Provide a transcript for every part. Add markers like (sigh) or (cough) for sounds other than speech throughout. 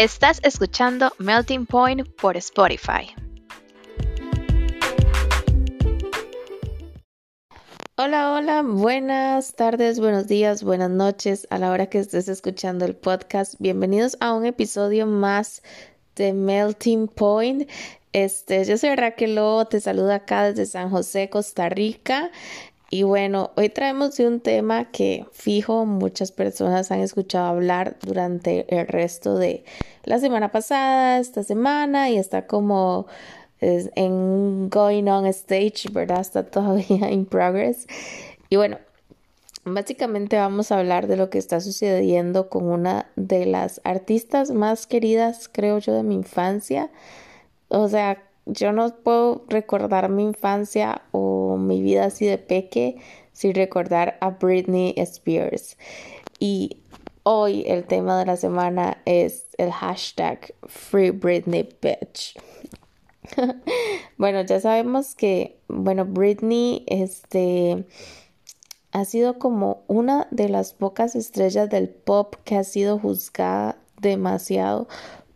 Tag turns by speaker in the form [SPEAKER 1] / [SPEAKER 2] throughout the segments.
[SPEAKER 1] Estás escuchando Melting Point por Spotify.
[SPEAKER 2] Hola, hola, buenas tardes, buenos días, buenas noches a la hora que estés escuchando el podcast. Bienvenidos a un episodio más de Melting Point. Este, yo soy Raquel Lobo, te saludo acá desde San José, Costa Rica. Y bueno, hoy traemos un tema que fijo muchas personas han escuchado hablar durante el resto de la semana pasada, esta semana y está como en going on stage, ¿verdad? Está (laughs) todavía in progress. Y bueno, básicamente vamos a hablar de lo que está sucediendo con una de las artistas más queridas, creo yo, de mi infancia. O sea, yo no puedo recordar mi infancia o mi vida así de peque sin recordar a Britney Spears. Y hoy el tema de la semana es el hashtag Free Britney Bitch. (laughs) bueno, ya sabemos que, bueno, Britney, este, ha sido como una de las pocas estrellas del pop que ha sido juzgada demasiado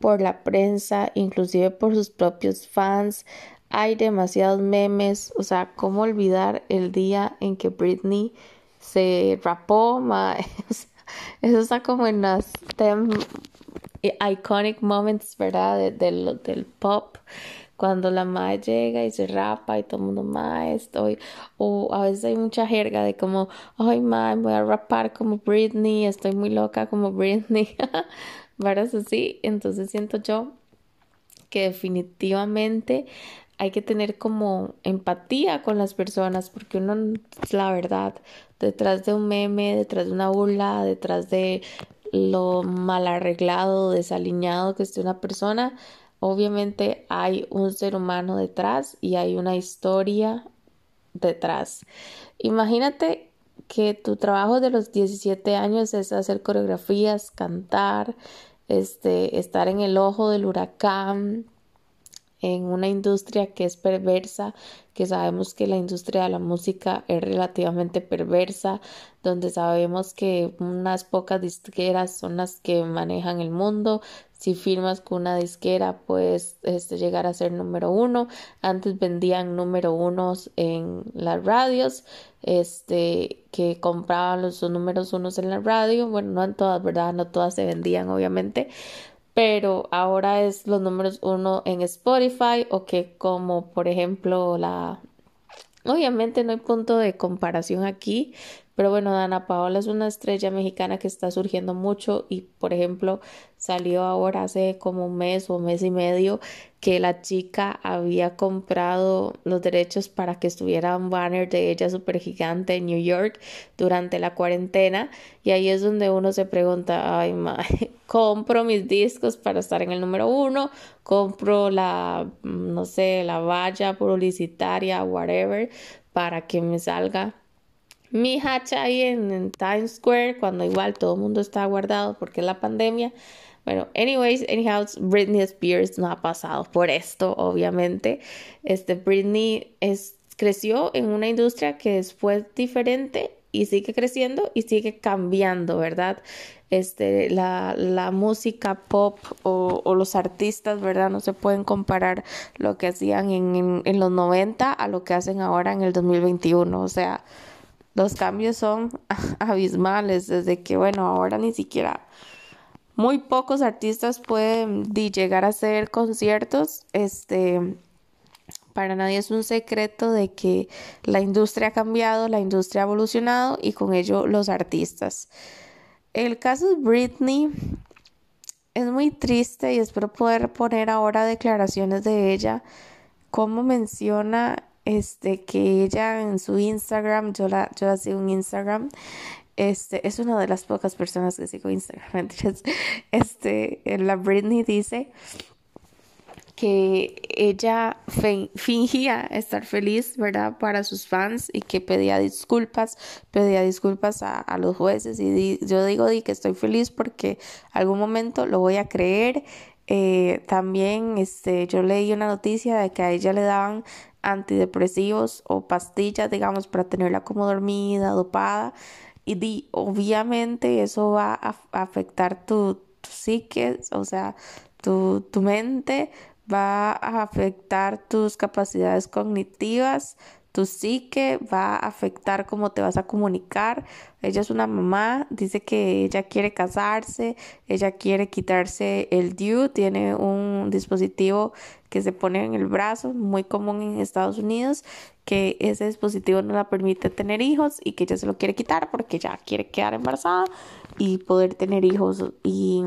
[SPEAKER 2] por la prensa, inclusive por sus propios fans. Hay demasiados memes, o sea, ¿cómo olvidar el día en que Britney se rapó? (laughs) eso está como en las iconic moments, ¿verdad? del, del pop cuando la madre llega y se rapa y todo el mundo, mae, estoy, o a veces hay mucha jerga de como, ay, mae, voy a rapar como Britney, estoy muy loca como Britney. (laughs) varas así. Entonces siento yo que definitivamente hay que tener como empatía con las personas porque uno, la verdad, detrás de un meme, detrás de una burla, detrás de lo mal arreglado, desaliñado que esté una persona, obviamente hay un ser humano detrás y hay una historia detrás. Imagínate que tu trabajo de los 17 años es hacer coreografías, cantar, este, estar en el ojo del huracán, en una industria que es perversa, que sabemos que la industria de la música es relativamente perversa, donde sabemos que unas pocas disqueras son las que manejan el mundo, si firmas con una disquera puedes este, llegar a ser número uno. Antes vendían número unos en las radios, este, que compraban los números unos en la radio. Bueno, no en todas, ¿verdad? No todas se vendían, obviamente. Pero ahora es los números uno en Spotify o que como por ejemplo la... Obviamente no hay punto de comparación aquí, pero bueno, Dana Paola es una estrella mexicana que está surgiendo mucho y, por ejemplo, salió ahora hace como un mes o mes y medio que la chica había comprado los derechos para que estuviera un banner de ella súper gigante en New York durante la cuarentena. Y ahí es donde uno se pregunta, ay, madre, (laughs) compro mis discos para estar en el número uno, compro la, no sé, la valla publicitaria, whatever, para que me salga mi hacha ahí en, Times Square cuando igual todo el mundo está guardado porque la pandemia. Bueno, anyways, anyhow, Britney Spears no ha pasado por esto, obviamente. Este, Britney es, creció en una industria que fue diferente y sigue creciendo y sigue cambiando, ¿verdad? Este, la, la música pop o, los artistas, ¿verdad? No se pueden comparar lo que hacían en, en los 90 a lo que hacen ahora en el 2021. O sea, los cambios son (laughs) abismales desde que, bueno, ahora ni siquiera muy pocos artistas pueden llegar a hacer conciertos. Este, para nadie es un secreto de que la industria ha cambiado, la industria ha evolucionado y con ello los artistas. El caso de Britney es muy triste y espero poder poner ahora declaraciones de ella, como menciona este, que ella en su Instagram, yo la, yo la sigo en Instagram, este, es una de las pocas personas que sigo Instagram, (laughs) este, la Britney dice que ella fingía estar feliz, ¿verdad? Para sus fans y que pedía disculpas, pedía disculpas a, los jueces y yo digo di que estoy feliz porque algún momento lo voy a creer. Eh, también este, yo leí una noticia de que a ella le daban antidepresivos o pastillas, digamos, para tenerla como dormida, dopada. Y obviamente eso va a afectar tu, tu psique, o sea, tu, tu mente va a afectar tus capacidades cognitivas, tu psique va a afectar cómo te vas a comunicar. Ella es una mamá, dice que ella quiere casarse, ella quiere quitarse el DIU, tiene un dispositivo que se pone en el brazo, muy común en Estados Unidos, que ese dispositivo no la permite tener hijos y que ella se lo quiere quitar porque ella quiere quedar embarazada y poder tener hijos y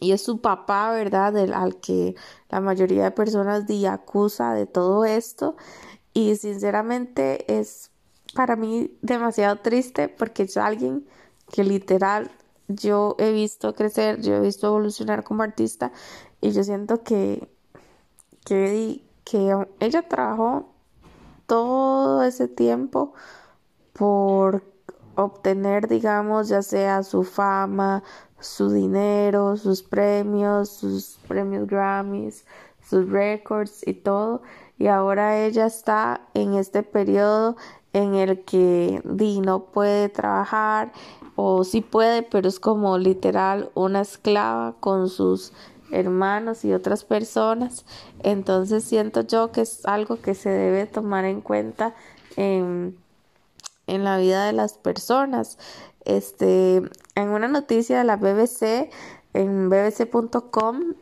[SPEAKER 2] y es su papá, ¿verdad? al que la mayoría de personas acusa de todo esto y sinceramente es para mí demasiado triste porque es alguien que literal yo he visto crecer, yo he visto evolucionar como artista y yo siento que, que, que ella trabajó todo ese tiempo por obtener, digamos, ya sea su fama, su dinero, sus premios, sus premios Grammys, sus records y todo y ahora ella está en este periodo en el que Di no puede trabajar o sí puede, pero es como literal una esclava con sus hermanos y otras personas. Entonces siento yo que es algo que se debe tomar en cuenta en, en la vida de las personas. Este, en una noticia de la BBC, en bbc.com,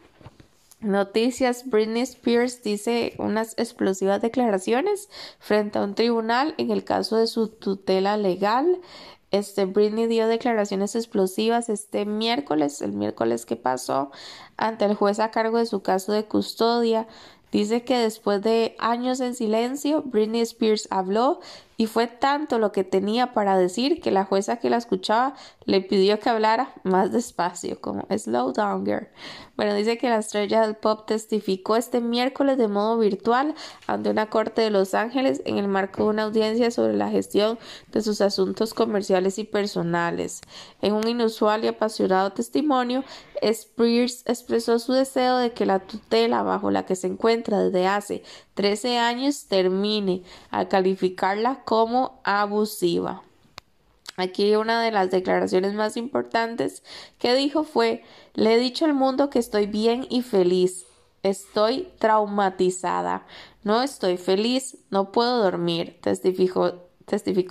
[SPEAKER 2] Noticias, Britney Spears dice unas explosivas declaraciones frente a un tribunal en el caso de su tutela legal. Este Britney dio declaraciones explosivas este miércoles, el miércoles que pasó, ante el juez a cargo de su caso de custodia. Dice que después de años en silencio, Britney Spears habló y fue tanto lo que tenía para decir que la jueza que la escuchaba le pidió que hablara más despacio, como slow down girl. Bueno, dice que la estrella del pop testificó este miércoles de modo virtual ante una corte de Los Ángeles en el marco de una audiencia sobre la gestión de sus asuntos comerciales y personales. En un inusual y apasionado testimonio, Spears expresó su deseo de que la tutela bajo la que se encuentra desde hace 13 años termine al calificarla como abusiva. Aquí una de las declaraciones más importantes que dijo fue le he dicho al mundo que estoy bien y feliz. Estoy traumatizada. No estoy feliz. No puedo dormir. Testificó,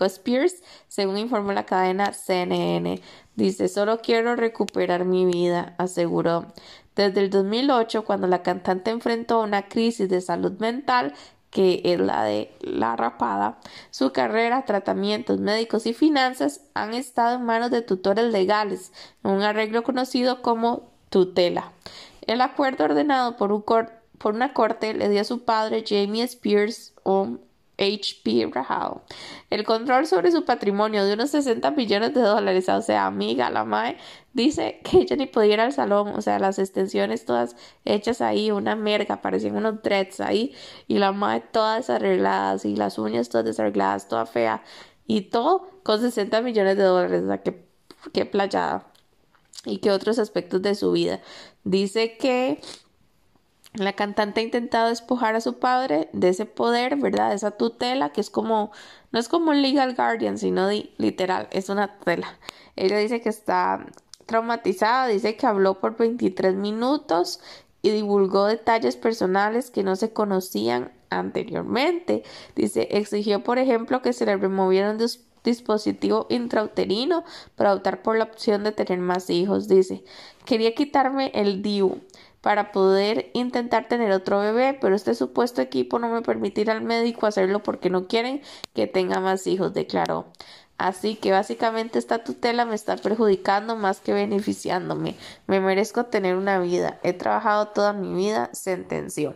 [SPEAKER 2] Spears, según informó la cadena CNN. Dice, solo quiero recuperar mi vida, aseguró. Desde el 2008, cuando la cantante enfrentó una crisis de salud mental, que es la de la rapada, su carrera, tratamientos médicos y finanzas han estado en manos de tutores legales, en un arreglo conocido como tutela. El acuerdo ordenado por, un por una corte le dio a su padre Jamie Spears un H.P. Rahal. El control sobre su patrimonio de unos 60 millones de dólares, o sea, amiga, la Mae, dice que ella ni podía ir al salón, o sea, las extensiones todas hechas ahí, una merga, parecían unos dreads ahí, y la Mae todas desarregladas, y las uñas todas desarregladas, toda fea, y todo con 60 millones de dólares, o sea, qué, qué playada. Y qué otros aspectos de su vida. Dice que la cantante ha intentado despojar a su padre de ese poder, ¿verdad? De esa tutela, que es como, no es como un legal guardian, sino literal, es una tutela. Ella dice que está traumatizada, dice que habló por 23 minutos y divulgó detalles personales que no se conocían anteriormente. Dice, exigió, por ejemplo, que se le removieran de un dispositivo intrauterino para optar por la opción de tener más hijos. Dice, quería quitarme el DIU para poder intentar tener otro bebé, pero este supuesto equipo no me permitirá al médico hacerlo porque no quieren que tenga más hijos, declaró. Así que básicamente esta tutela me está perjudicando más que beneficiándome. Me merezco tener una vida. He trabajado toda mi vida, sentenció.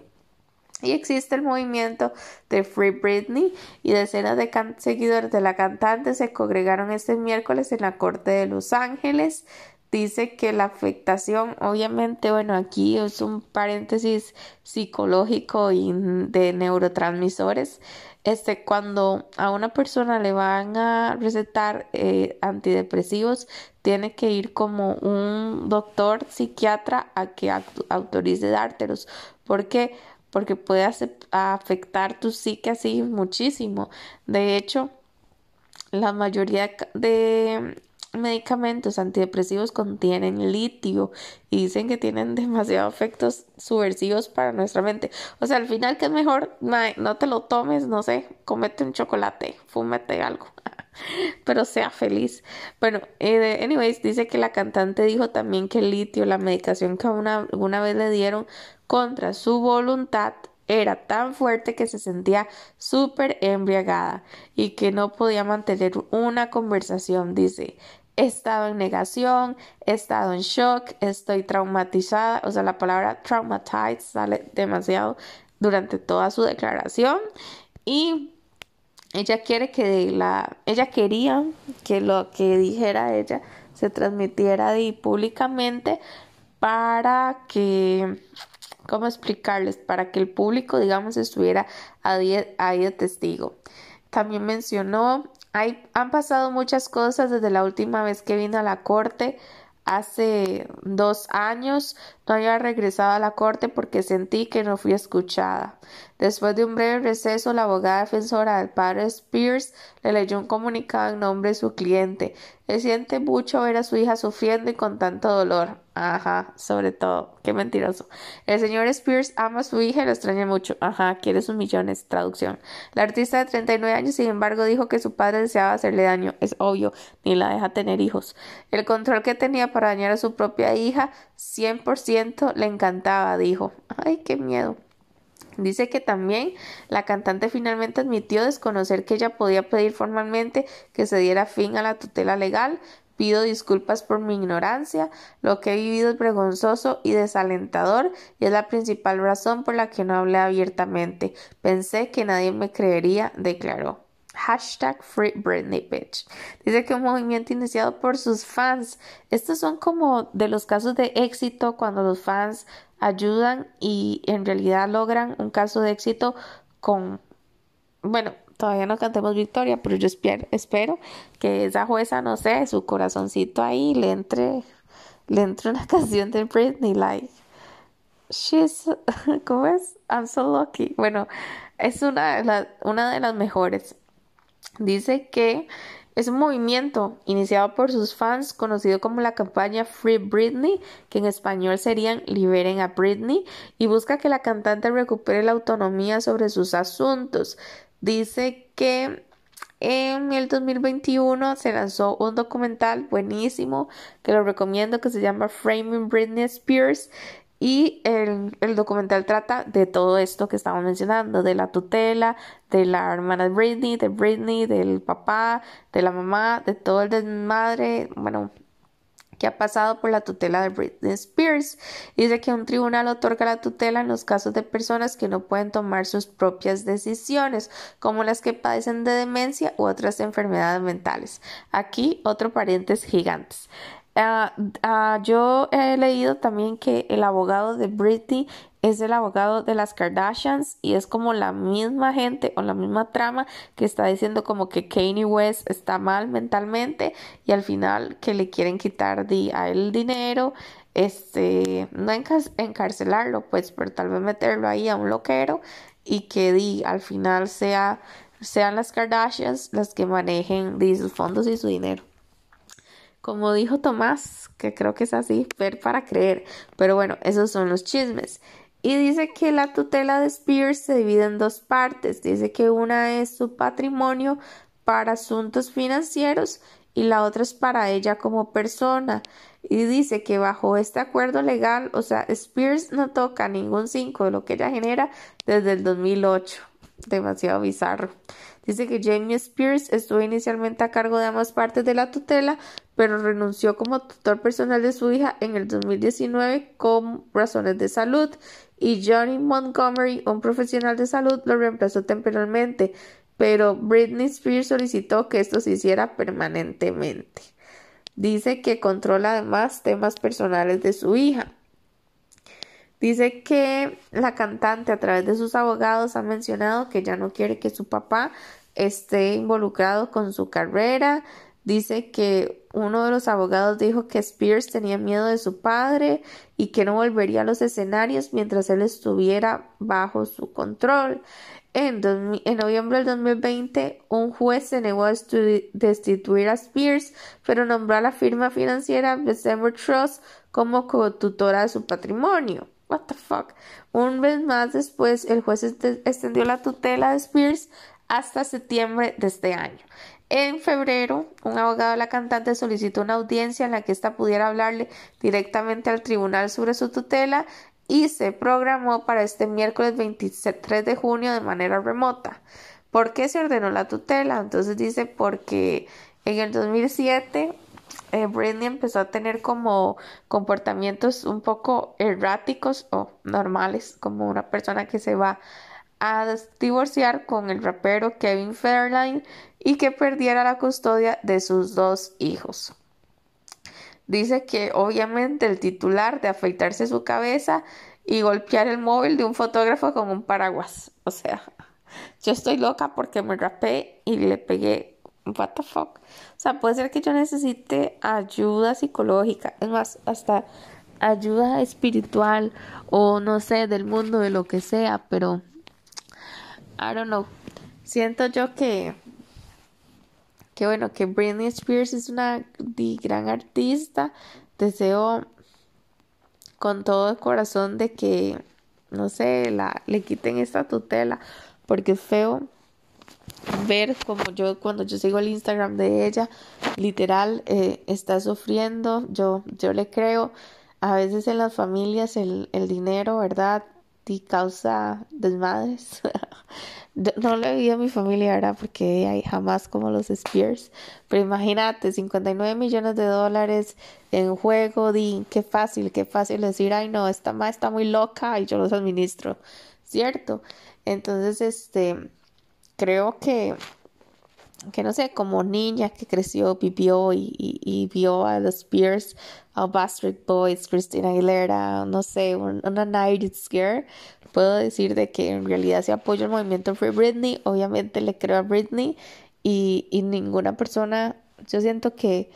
[SPEAKER 2] Y existe el movimiento de Free Britney y decenas de seguidores de la cantante se congregaron este miércoles en la Corte de Los Ángeles dice que la afectación, obviamente, bueno, aquí es un paréntesis psicológico y de neurotransmisores. Este, cuando a una persona le van a recetar eh, antidepresivos, tiene que ir como un doctor psiquiatra a que autorice dártelos. ¿Por qué? Porque puede afectar tu psique así muchísimo. De hecho, la mayoría de medicamentos antidepresivos contienen litio y dicen que tienen (laughs) demasiados efectos subversivos para nuestra mente. O sea, al final que es mejor, no te lo tomes, no sé, comete un chocolate, fúmete algo, (laughs) pero sea feliz. Bueno, eh, anyways, dice que la cantante dijo también que el litio, la medicación que una, alguna vez le dieron contra su voluntad, era tan fuerte que se sentía súper embriagada y que no podía mantener una conversación. Dice, he estado en negación, he estado en shock, estoy traumatizada, o sea, la palabra traumatized sale demasiado durante toda su declaración y ella quiere que la ella quería que lo que dijera ella se transmitiera públicamente para que ¿cómo explicarles? Para que el público, digamos, estuviera ahí, de testigo. También mencionó, han pasado muchas cosas desde la última vez que vino a la corte hace dos años no había regresado a la corte porque sentí que no fui escuchada. Después de un breve receso, la abogada defensora del padre Spears le leyó un comunicado en nombre de su cliente. Le siente mucho ver a su hija sufriendo y con tanto dolor. Ajá, sobre todo. Qué mentiroso. El señor Spears ama a su hija y lo extraña mucho. Ajá, quiere sus millones. Traducción. La artista de 39 años, sin embargo, dijo que su padre deseaba hacerle daño. Es obvio, ni la deja tener hijos. El control que tenía para dañar a su propia hija, 100% le encantaba, dijo. Ay, qué miedo. Dice que también la cantante finalmente admitió desconocer que ella podía pedir formalmente que se diera fin a la tutela legal. Pido disculpas por mi ignorancia. Lo que he vivido es vergonzoso y desalentador y es la principal razón por la que no hablé abiertamente. Pensé que nadie me creería, declaró. Hashtag Free. Dice que un movimiento iniciado por sus fans. Estos son como de los casos de éxito cuando los fans ayudan y en realidad logran un caso de éxito con, bueno, todavía no cantemos victoria, pero yo espero, que esa jueza, no sé, su corazoncito ahí le entre, le entre una (laughs) canción de Britney, like, she's, (laughs) ¿cómo es? I'm so lucky. Bueno, es una una de las mejores. Dice que es un movimiento iniciado por sus fans conocido como la campaña Free Britney, que en español serían Liberen a Britney, y busca que la cantante recupere la autonomía sobre sus asuntos. Dice que en el 2021 se lanzó un documental buenísimo que lo recomiendo que se llama Framing Britney Spears y el, documental trata de todo esto que estamos mencionando, de la tutela, de la hermana de Britney, de Britney, del papá, de la mamá, de todo el desmadre, bueno, que ha pasado por la tutela de Britney Spears. Dice que un tribunal otorga la tutela en los casos de personas que no pueden tomar sus propias decisiones, como las que padecen de demencia u otras enfermedades mentales. Aquí otro paréntesis gigantes. Ah, ah, yo he leído también que el abogado de Britney es el abogado de las Kardashians y es como la misma gente o la misma trama que está diciendo como que Kanye West está mal mentalmente y al final que le quieren quitar a él dinero, este, no encarcelarlo pues, pero tal vez meterlo ahí a un loquero y que di, al final sea, sean las Kardashians las que manejen sus fondos y su dinero. Como dijo Tomás, que creo que es así, ver para creer. Pero bueno, esos son los chismes. Y dice que la tutela de Spears se divide en dos partes. Dice que una es su patrimonio para asuntos financieros y la otra es para ella como persona. Y dice que bajo este acuerdo legal, o sea, Spears no toca ningún 5 de lo que ella genera desde el 2008. Demasiado bizarro. Dice que Jamie Spears estuvo inicialmente a cargo de ambas partes de la tutela, pero renunció como tutor personal de su hija en el 2019 con razones de salud y Johnny Montgomery, un profesional de salud, lo reemplazó temporalmente, pero Britney Spears solicitó que esto se hiciera permanentemente. Dice que controla además temas personales de su hija. Dice que la cantante a través de sus abogados ha mencionado que ya no quiere que su papá esté involucrado con su carrera. Dice que uno de los abogados dijo que Spears tenía miedo de su padre y que no volvería a los escenarios mientras él estuviera bajo su control. En, noviembre del 2020, un juez se negó a destituir a Spears, pero nombró a la firma financiera December Trust como cotutora de su patrimonio. What the fuck? Un mes más después, el juez extendió la tutela de Spears hasta septiembre de este año. En febrero, un abogado de la cantante solicitó una audiencia en la que ésta pudiera hablarle directamente al tribunal sobre su tutela y se programó para este miércoles 23 de junio de manera remota. ¿Por qué se ordenó la tutela? Entonces dice porque en el 2007 eh, Britney empezó a tener como comportamientos un poco erráticos o normales, como una persona que se va a divorciar con el rapero Kevin Fairline y que perdiera la custodia de sus dos hijos. Dice que obviamente el titular de afeitarse su cabeza y golpear el móvil de un fotógrafo con un paraguas. O sea, (laughs) yo estoy loca porque me rapé y le pegué. What the fuck? O sea, puede ser que yo necesite ayuda psicológica, es más, hasta ayuda espiritual o no sé, del mundo, de lo que sea, pero I don't know. Siento yo que que bueno, que Britney Spears es una gran artista. Deseo con todo el corazón de que, no sé, la, le quiten esta tutela, porque es feo ver como yo cuando yo sigo el Instagram de ella, literal, eh, está sufriendo, yo, yo le creo, a veces en las familias el, el dinero, ¿verdad? Y causa desmadres. (laughs) no le vi a mi familia, ¿verdad? Porque hay jamás como los Spears. Pero imagínate, 59 millones de dólares en juego, di, qué fácil, qué fácil decir, ay no, esta ma está muy loca y yo los administro, ¿cierto? Entonces, este, creo que, que no sé, como niña que creció, vivió y, y, vio a los Spears, a Bastard Boys, Christina Aguilera, no sé, una Night Scare, puedo decir de que en realidad si apoyo el movimiento Free Britney, obviamente le creo a Britney y, y ninguna persona, yo siento que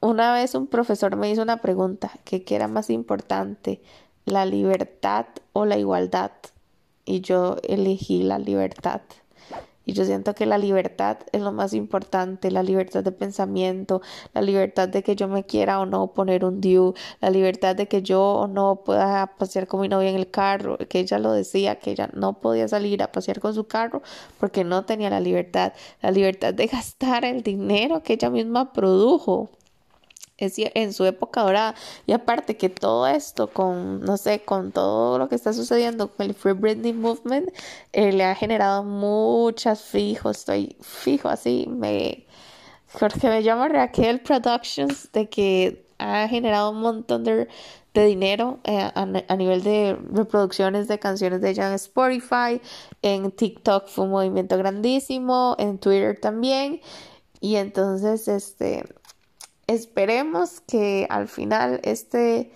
[SPEAKER 2] una vez un profesor me hizo una pregunta, que qué era más importante, la libertad o la igualdad, y yo elegí la libertad. Y yo siento que la libertad es lo más importante, la libertad de pensamiento, la libertad de que yo me quiera o no poner un due, la libertad de que yo o no pueda pasear con mi novia en el carro, que ella lo decía, que ella no podía salir a pasear con su carro porque no tenía la libertad, la libertad de (laughs) gastar el dinero que ella misma produjo en su época dorada. Y aparte que todo esto, con, no sé, con todo lo que está sucediendo con el Free Britney Movement, eh, le ha generado muchas fijos, estoy fijo así, me... Porque me llama Raquel Productions, de que ha generado un montón de, dinero eh, a, a, nivel de reproducciones de canciones de ella en Spotify, en TikTok fue un movimiento grandísimo, en Twitter también. Y entonces, este, esperemos que al final este,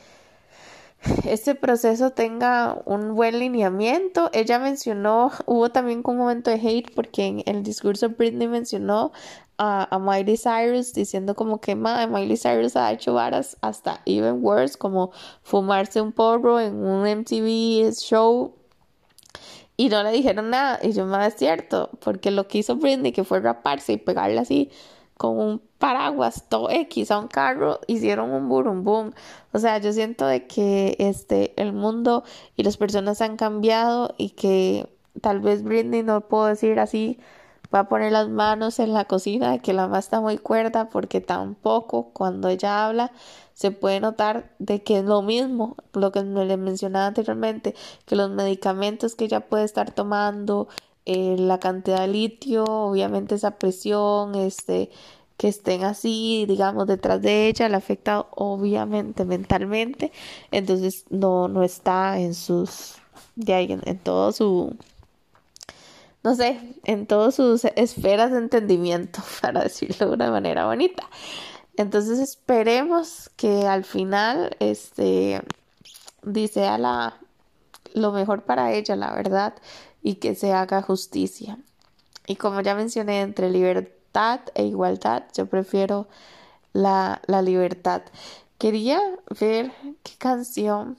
[SPEAKER 2] este proceso tenga un buen lineamiento. Ella mencionó, hubo también un momento de hate porque en el discurso Britney mencionó a, Miley Cyrus diciendo como que Miley Cyrus ha hecho varas hasta even worse, como fumarse un porro en un MTV show y no le dijeron nada. Y yo, más es cierto, porque lo que hizo Britney, que fue raparse y pegarle así con un paraguas todo X a un carro hicieron un boom. O sea, yo siento de que este el mundo y las personas han cambiado y que tal vez Britney no puedo decir así va a poner las manos en la cocina de que la mamá está muy cuerda porque tampoco cuando ella habla se puede notar de que es lo mismo lo que le mencionaba anteriormente que los medicamentos que ella puede estar tomando eh, la cantidad de litio, obviamente esa presión, este, que estén así, digamos, detrás de ella, le afecta obviamente mentalmente, entonces no, no está en sus, de ahí, en, todo su, no sé, en todas sus esferas de entendimiento, (laughs) para decirlo de una manera bonita. Entonces esperemos que al final, este, dice a la, lo mejor para ella, la verdad, y que se haga justicia. Y como ya mencioné, entre libertad e igualdad, yo prefiero la, la libertad. Quería ver qué canción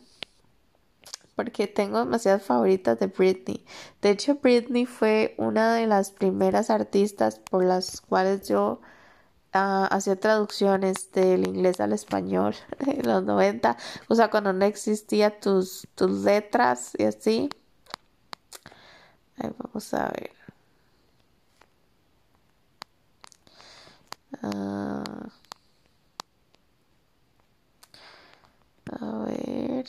[SPEAKER 2] porque tengo demasiadas favoritas de Britney. De hecho, Britney fue una de las primeras artistas por las cuales yo uh, hacía traducciones del inglés al español (laughs) en los 90, o sea, cuando no existía tus, tus letras y así. Ahí vamos a ver. Uh, a ver.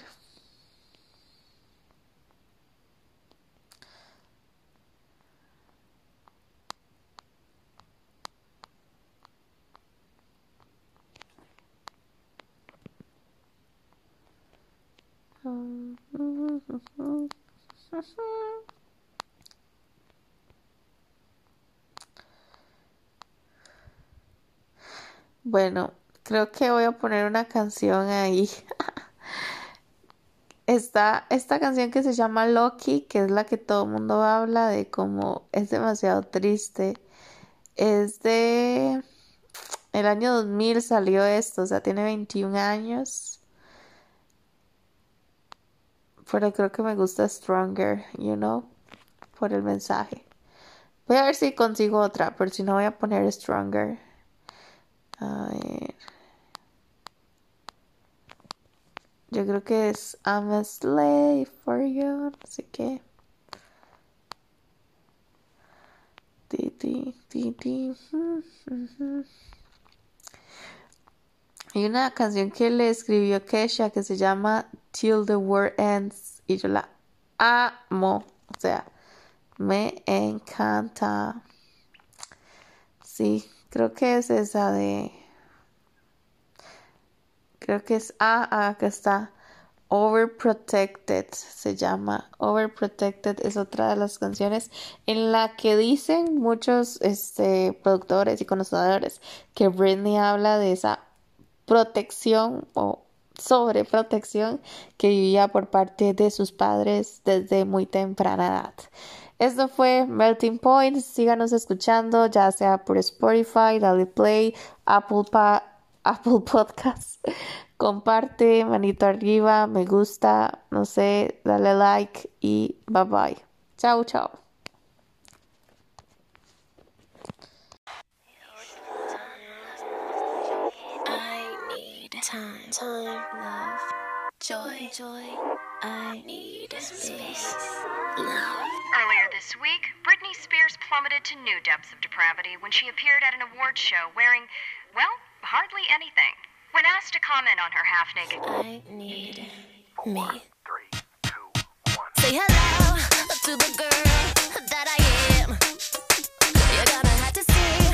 [SPEAKER 2] (laughs) (laughs) Bueno, creo que voy a poner una canción ahí. (laughs) Está esta canción que se llama Loki, que es la que todo el mundo habla de cómo es demasiado triste. Es de el año 2000 salió esto, o sea, tiene 21 años. Pero creo que me gusta Stronger, you know, por el mensaje. Voy a ver si consigo otra, pero si no voy a poner Stronger. A ver. Yo creo que es I'm a slave for you. Así que. Ti, ti, ti, ti. Hay una canción que le escribió Kesha que se llama Till the World Ends y yo la amo. O sea, me encanta. Sí, creo que es esa de. Creo que es. Ah, ah acá está. Overprotected se llama. Overprotected es otra de las canciones en la que dicen muchos este, productores y conocedores que Britney habla de esa protección o sobreprotección que vivía por parte de sus padres desde muy temprana edad. Esto fue Melting Point. Síganos escuchando, ya sea por Spotify, Dale Play, Apple, (laughs) Apple Podcasts. Comparte, manito arriba, me gusta, no sé, dale like y bye bye. Chao, chao. joy, joy. I need space,
[SPEAKER 3] love. Earlier this week, Britney Spears plummeted to new depths of depravity when she appeared at an award show wearing, well, hardly anything. When asked to comment on her half naked,
[SPEAKER 4] I need me. three, two, one. Say hello to the girl that I am. You're gonna have to see